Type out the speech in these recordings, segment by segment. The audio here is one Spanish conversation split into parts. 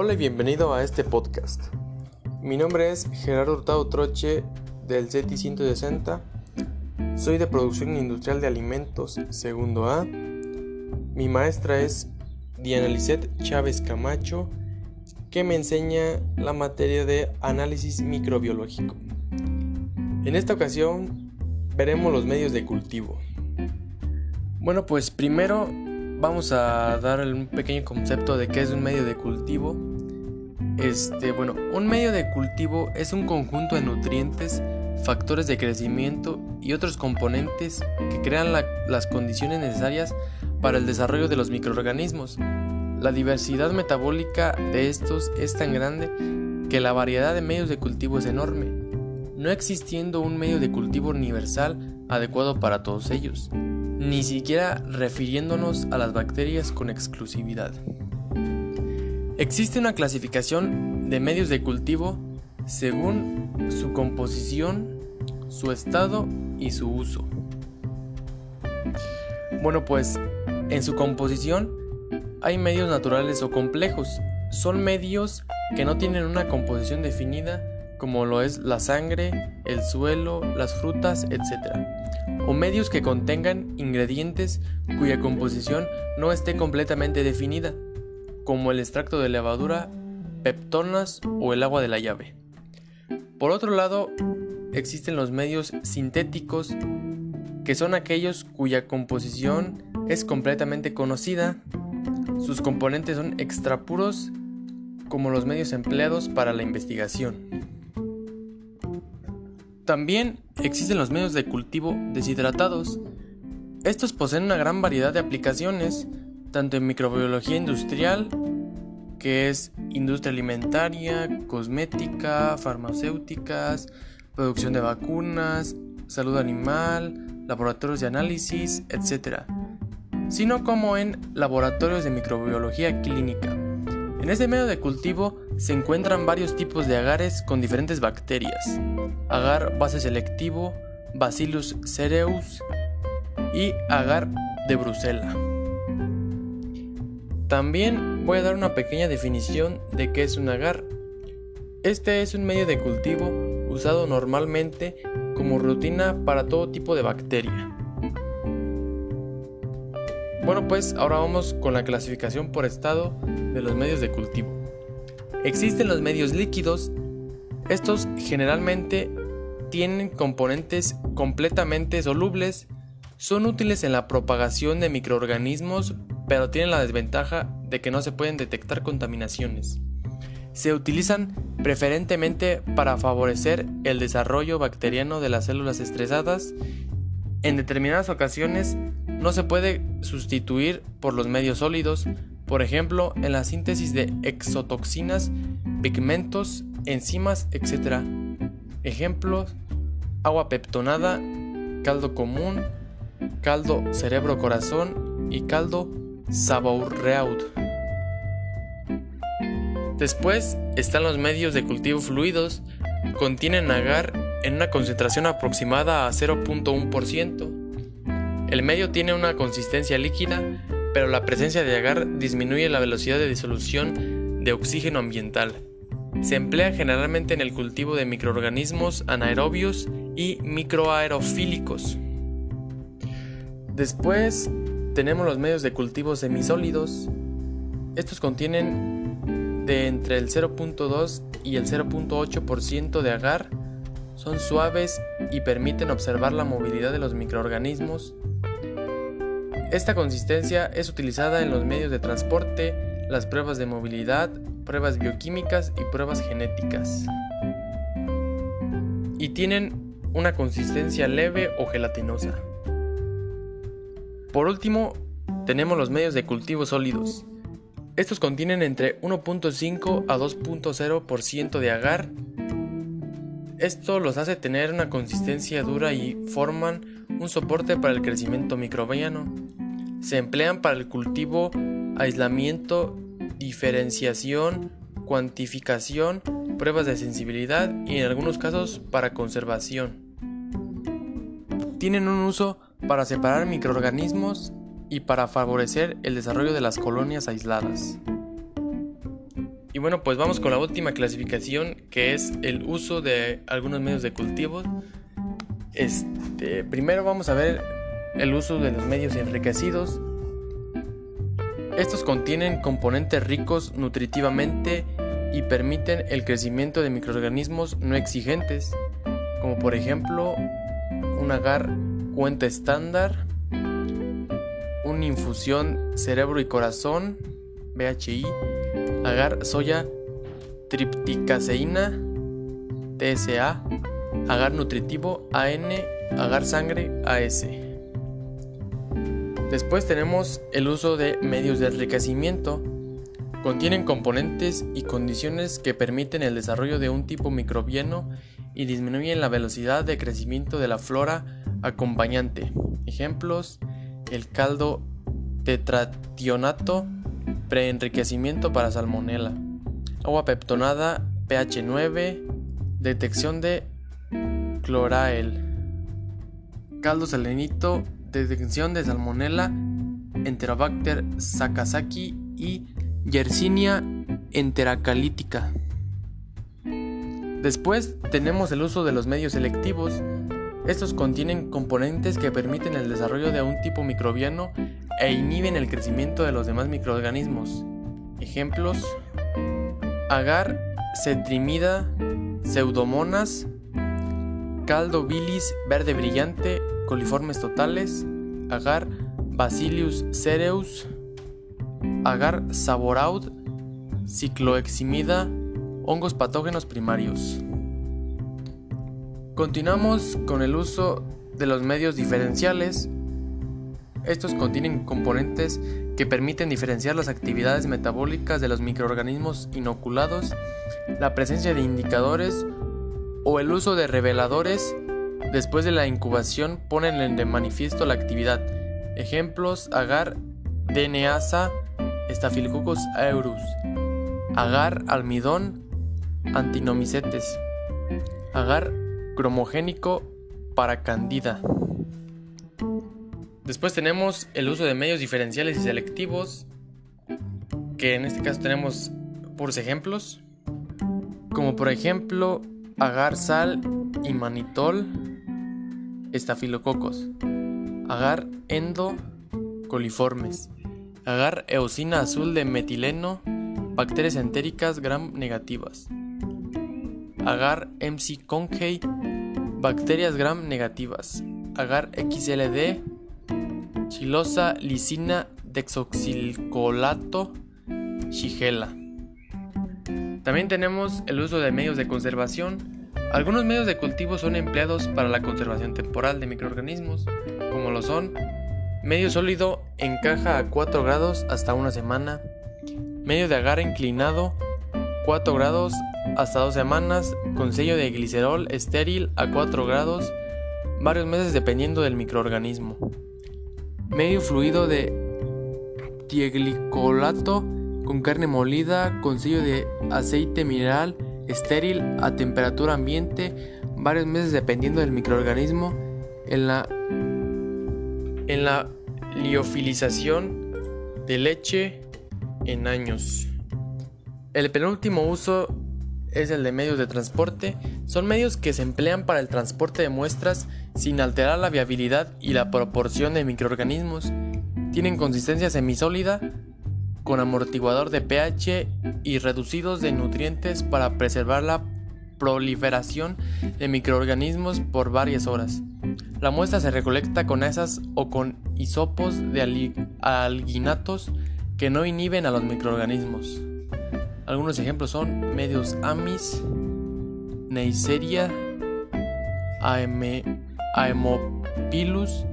Hola y bienvenido a este podcast. Mi nombre es Gerardo Hurtado Troche del CETI 160. Soy de Producción Industrial de Alimentos, segundo A. Mi maestra es Diana Lisset Chávez Camacho, que me enseña la materia de análisis microbiológico. En esta ocasión veremos los medios de cultivo. Bueno, pues primero vamos a dar un pequeño concepto de qué es un medio de cultivo. Este, bueno, un medio de cultivo es un conjunto de nutrientes, factores de crecimiento y otros componentes que crean las condiciones necesarias para el desarrollo de los microorganismos. La diversidad metabólica de estos es tan grande que la variedad de medios de cultivo es enorme, no existiendo un medio de cultivo universal adecuado para todos ellos ni siquiera refiriéndonos a las bacterias con exclusividad. Existe una clasificación de medios de cultivo según su composición, su estado y su uso. Bueno, pues en su composición hay medios naturales o complejos. Son medios que no tienen una composición definida como lo es la sangre, el suelo, las frutas, etc. O medios que contengan ingredientes cuya composición no esté completamente definida, como el extracto de levadura, peptonas o el agua de la llave. Por otro lado, existen los medios sintéticos, que son aquellos cuya composición es completamente conocida, sus componentes son extrapuros como los medios empleados para la investigación. También existen los medios de cultivo deshidratados. Estos poseen una gran variedad de aplicaciones, tanto en microbiología industrial, que es industria alimentaria, cosmética, farmacéuticas, producción de vacunas, salud animal, laboratorios de análisis, etc., sino como en laboratorios de microbiología clínica. En este medio de cultivo se encuentran varios tipos de agares con diferentes bacterias. Agar base selectivo, Bacillus cereus y agar de Brusela. También voy a dar una pequeña definición de qué es un agar. Este es un medio de cultivo usado normalmente como rutina para todo tipo de bacteria. Bueno, pues ahora vamos con la clasificación por estado de los medios de cultivo. Existen los medios líquidos. Estos generalmente tienen componentes completamente solubles, son útiles en la propagación de microorganismos, pero tienen la desventaja de que no se pueden detectar contaminaciones. Se utilizan preferentemente para favorecer el desarrollo bacteriano de las células estresadas. En determinadas ocasiones no se puede sustituir por los medios sólidos, por ejemplo en la síntesis de exotoxinas, pigmentos, enzimas, etc. Ejemplos, agua peptonada, caldo común, caldo cerebro-corazón y caldo saboreaud. Después están los medios de cultivo fluidos, contienen agar en una concentración aproximada a 0.1%. El medio tiene una consistencia líquida, pero la presencia de agar disminuye la velocidad de disolución de oxígeno ambiental. Se emplea generalmente en el cultivo de microorganismos anaerobios y microaerofílicos. Después tenemos los medios de cultivo semisólidos. Estos contienen de entre el 0.2 y el 0.8% de agar, son suaves y permiten observar la movilidad de los microorganismos esta consistencia es utilizada en los medios de transporte, las pruebas de movilidad, pruebas bioquímicas y pruebas genéticas. Y tienen una consistencia leve o gelatinosa. Por último, tenemos los medios de cultivo sólidos. Estos contienen entre 1.5 a 2.0% de agar. Esto los hace tener una consistencia dura y forman un soporte para el crecimiento microbiano. Se emplean para el cultivo, aislamiento, diferenciación, cuantificación, pruebas de sensibilidad y en algunos casos para conservación. Tienen un uso para separar microorganismos y para favorecer el desarrollo de las colonias aisladas. Y bueno, pues vamos con la última clasificación que es el uso de algunos medios de cultivo. Este, primero vamos a ver el uso de los medios enriquecidos. Estos contienen componentes ricos nutritivamente y permiten el crecimiento de microorganismos no exigentes, como por ejemplo un agar cuenta estándar, una infusión cerebro y corazón, BHI, agar soya tripticaseína, TSA, agar nutritivo, AN, agar sangre, AS. Después tenemos el uso de medios de enriquecimiento. Contienen componentes y condiciones que permiten el desarrollo de un tipo microbiano y disminuyen la velocidad de crecimiento de la flora acompañante. Ejemplos: el caldo tetrationato, preenriquecimiento para salmonela, agua peptonada pH 9, detección de clorael, caldo salinito, detección de salmonela, Enterobacter sakazaki y Yersinia enteracalítica. Después tenemos el uso de los medios selectivos. Estos contienen componentes que permiten el desarrollo de un tipo microbiano e inhiben el crecimiento de los demás microorganismos. Ejemplos: agar cetrimida, pseudomonas, caldo bilis verde brillante, coliformes totales, agar bacillus cereus, agar saboraud, cicloeximida, hongos patógenos primarios. Continuamos con el uso de los medios diferenciales. Estos contienen componentes que permiten diferenciar las actividades metabólicas de los microorganismos inoculados, la presencia de indicadores o el uso de reveladores después de la incubación ponen de manifiesto la actividad. Ejemplos: agar DNasa, Staphylococcus aureus, agar almidón, antinomicetes, agar cromogénico para candida. Después tenemos el uso de medios diferenciales y selectivos, que en este caso tenemos por ejemplos, como por ejemplo agar sal y manitol, estafilococos, agar endo coliformes, agar eosina azul de metileno, bacterias entéricas gram negativas, agar MC bacterias gram negativas, agar XLD, chilosa lisina dexoxilcolato, shigella. También tenemos el uso de medios de conservación. Algunos medios de cultivo son empleados para la conservación temporal de microorganismos, como lo son medio sólido en caja a 4 grados hasta una semana, medio de agar inclinado 4 grados hasta 2 semanas con sello de glicerol estéril a 4 grados, varios meses dependiendo del microorganismo. Medio fluido de dieglicolato con carne molida, con sello de aceite mineral estéril a temperatura ambiente, varios meses dependiendo del microorganismo, en la, en la liofilización de leche en años. El penúltimo uso es el de medios de transporte. Son medios que se emplean para el transporte de muestras sin alterar la viabilidad y la proporción de microorganismos. Tienen consistencia semisólida, con amortiguador de pH y reducidos de nutrientes para preservar la proliferación de microorganismos por varias horas. La muestra se recolecta con esas o con hisopos de alginatos que no inhiben a los microorganismos. Algunos ejemplos son medios Amis, Neisseria, Aemopilus,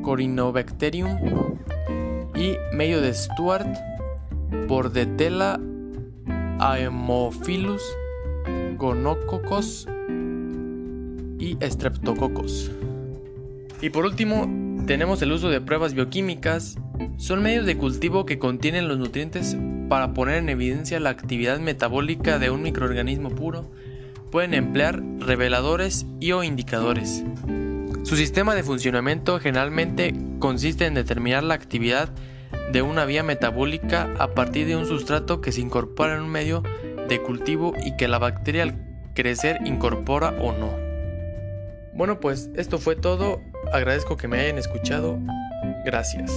Corinobacterium, y medio de Stuart, Bordetella, Aemophilus, Gonococcus y Streptococcus. Y por último, tenemos el uso de pruebas bioquímicas. Son medios de cultivo que contienen los nutrientes para poner en evidencia la actividad metabólica de un microorganismo puro. Pueden emplear reveladores y o indicadores. Su sistema de funcionamiento generalmente consiste en determinar la actividad de una vía metabólica a partir de un sustrato que se incorpora en un medio de cultivo y que la bacteria al crecer incorpora o no. Bueno pues esto fue todo, agradezco que me hayan escuchado, gracias.